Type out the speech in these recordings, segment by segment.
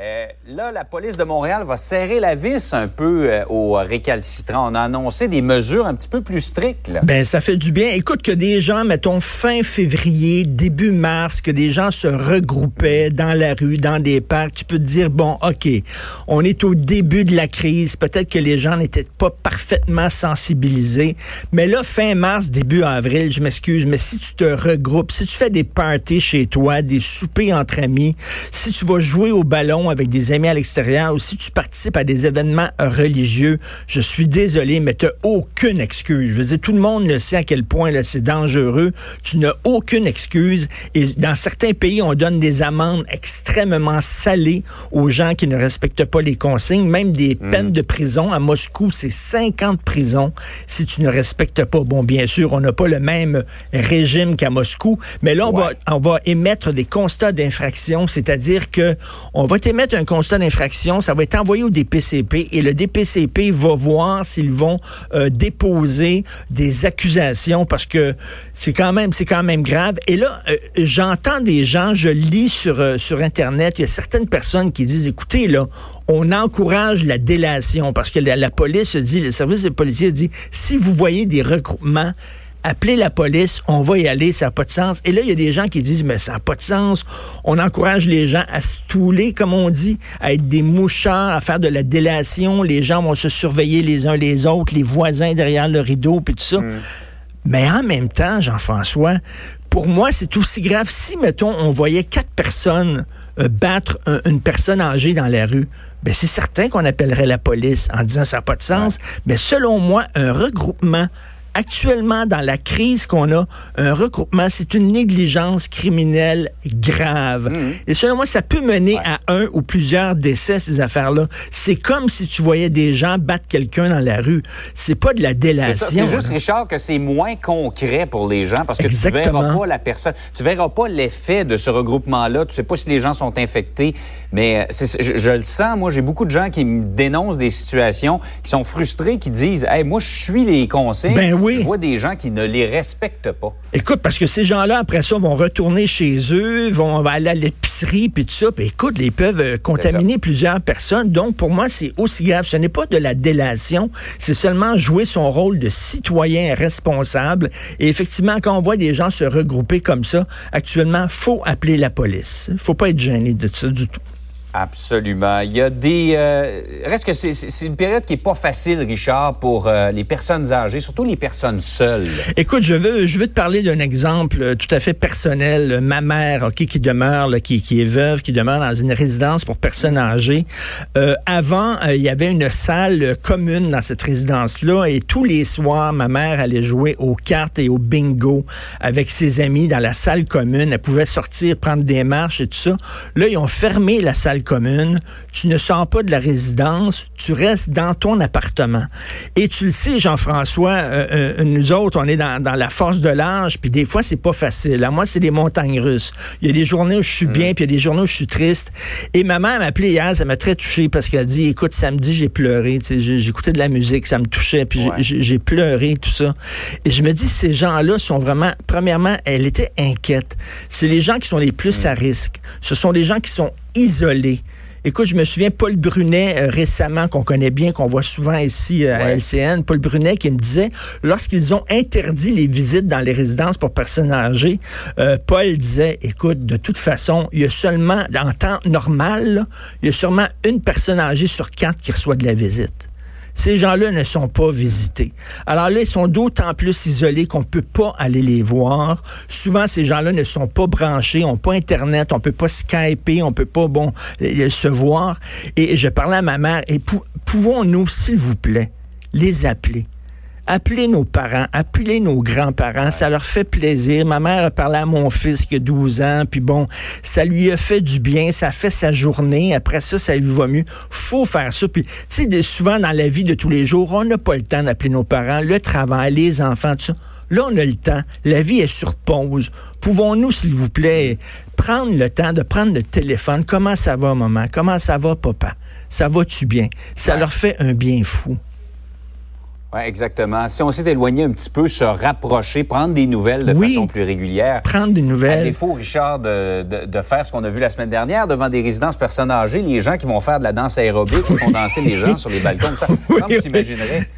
Euh, là, la police de Montréal va serrer la vis un peu euh, aux récalcitrants. On a annoncé des mesures un petit peu plus strictes. Là. Ben, ça fait du bien. Écoute, que des gens, mettons, fin février, début mars, que des gens se regroupaient dans la rue, dans des parcs, tu peux te dire, bon, OK, on est au début de la crise. Peut-être que les gens n'étaient pas parfaitement sensibilisés. Mais là, fin mars, début avril, je m'excuse, mais si tu te regroupes, si tu fais des parties chez toi, des soupers entre amis, si tu vas jouer au ballon avec des amis à l'extérieur ou si tu participes à des événements religieux, je suis désolé, mais tu n'as aucune excuse. Je veux dire, tout le monde le sait à quel point c'est dangereux. Tu n'as aucune excuse. Et dans certains pays, on donne des amendes extrêmement salées aux gens qui ne respectent pas les consignes, même des mm. peines de prison. À Moscou, c'est 50 prisons si tu ne respectes pas. Bon, bien sûr, on n'a pas le même régime qu'à Moscou, mais là, on, va, on va émettre des constats d'infraction, c'est-à-dire que on va émettre un constat d'infraction, ça va être envoyé au DPCP et le DPCP va voir s'ils vont euh, déposer des accusations parce que c'est quand même c'est quand même grave. Et là, euh, j'entends des gens, je lis sur euh, sur internet, il y a certaines personnes qui disent écoutez là, on encourage la délation parce que la, la police dit, le service de policiers dit si vous voyez des regroupements appelez la police, on va y aller, ça n'a pas de sens. Et là, il y a des gens qui disent, mais ça n'a pas de sens. On encourage les gens à se touler, comme on dit, à être des mouchards, à faire de la délation. Les gens vont se surveiller les uns les autres, les voisins derrière le rideau, puis tout ça. Mm. Mais en même temps, Jean-François, pour moi, c'est aussi grave si, mettons, on voyait quatre personnes euh, battre une personne âgée dans la rue. Ben, c'est certain qu'on appellerait la police en disant ça n'a pas de sens. Mais selon moi, un regroupement actuellement, dans la crise qu'on a, un regroupement, c'est une négligence criminelle grave. Mhm. Et selon moi, ça peut mener à un ou plusieurs décès, ces affaires-là. C'est comme si tu voyais des gens battre quelqu'un dans la rue. C'est pas de la délation. C'est juste, Richard, que c'est moins concret pour les gens parce que tu verras pas la personne, tu verras pas l'effet de ce regroupement-là. Tu sais pas si les gens sont infectés, mais euh, je, je, le sens. Moi, j'ai beaucoup de gens qui me dénoncent des situations, qui sont frustrés, qui disent, hey, moi, je suis les consignes. Ben oui. Je vois des gens qui ne les respectent pas. Écoute, parce que ces gens-là, après ça, vont retourner chez eux, vont aller à l'épicerie, puis tout ça. Puis écoute, ils peuvent euh, contaminer plusieurs personnes. Donc, pour moi, c'est aussi grave. Ce n'est pas de la délation, c'est seulement jouer son rôle de citoyen responsable. Et effectivement, quand on voit des gens se regrouper comme ça, actuellement, faut appeler la police. faut pas être gêné de ça du tout. Absolument. Il y a des. Euh, reste que c'est une période qui est pas facile, Richard, pour euh, les personnes âgées, surtout les personnes seules. Écoute, je veux, je veux te parler d'un exemple euh, tout à fait personnel. Ma mère, ok, qui demeure, qui, est veuve, qui demeure dans une résidence pour personnes âgées. Avant, il y avait une salle commune dans cette résidence-là, et tous les soirs, ma mère allait jouer aux cartes et au bingo avec ses amis dans la salle commune. Elle pouvait sortir, prendre des marches et tout ça. Là, ils ont fermé la salle commune, tu ne sors pas de la résidence, tu restes dans ton appartement. Et tu le sais, Jean-François, euh, euh, nous autres, on est dans, la force de l'âge, puis des fois, c'est pas facile. À moi, c'est les montagnes russes. Il y a des journées où je suis bien, mm. puis il y a des journées où je suis triste. Et ma mère m'a appelé hier, ça m'a très touché parce qu'elle a dit, écoute, samedi, j'ai pleuré, j'écoutais de la musique, ça me touchait, puis j'ai pleuré, tout ça. Et je me dis, ces gens-là sont vraiment, premièrement, elle était inquiète. C'est les gens qui sont les plus mm. à risque. Ce sont des gens qui sont isolé. Écoute, je me souviens Paul Brunet euh, récemment qu'on connaît bien, qu'on voit souvent ici euh, à LCN, Paul Brunet qui me disait lorsqu'ils ont interdit les visites dans les résidences pour personnes âgées, euh, Paul disait écoute, de toute façon, il y a seulement en temps normal, il y a sûrement une personne âgée sur quatre qui reçoit de la visite. Ces gens-là ne sont pas visités. Alors là, ils sont d'autant plus isolés qu'on ne peut pas aller les voir. Souvent, ces gens-là ne sont pas branchés, n'ont pas Internet, on peut pas Skyper, on peut pas, bon, se voir. Et je parlais à ma mère, et pouvons-nous, s'il vous plaît, les appeler? Appelez nos parents, appelez nos grands-parents, ça leur fait plaisir. Ma mère a parlé à mon fils qui a 12 ans, puis bon, ça lui a fait du bien, ça fait sa journée. Après ça, ça lui va mieux. Faut faire ça. Puis, tu sais, souvent dans la vie de tous les jours, on n'a pas le temps d'appeler nos parents, le travail, les enfants, tout ça. Là, on a le temps. La vie est sur pause. Pouvons-nous, s'il vous plaît, prendre le temps de prendre le téléphone? Comment ça va, maman? Comment ça va, papa? Ça va-tu bien? Ça leur fait un bien fou. Oui, exactement. Si on s'est éloigné un petit peu, se rapprocher, prendre des nouvelles de façon plus régulière. Prendre des nouvelles. À défaut, Richard, de, de, faire ce qu'on a vu la semaine dernière devant des résidences personnes âgées, les gens qui vont faire de la danse aérobique, qui vont danser les gens sur les balcons. Ça, oui, t'imaginerais?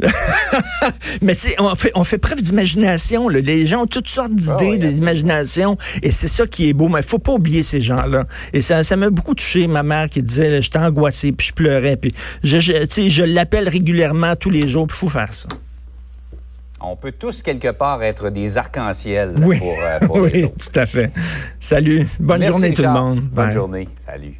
Mais tu sais, on fait, on fait preuve d'imagination. Les gens ont toutes sortes d'idées, d'imagination. Et c'est ça qui est beau. Mais il faut pas oublier ces gens-là. Et ça, ça m'a beaucoup touché, ma mère qui disait, j'étais angoissée, puis je pleurais. Puis je, je, je l'appelle régulièrement tous les jours faut faire ça. On peut tous quelque part être des arcs-en-ciel pour, euh, pour oui, tout à fait. Salut. Bonne journée tout le monde. Bonne journée. Salut.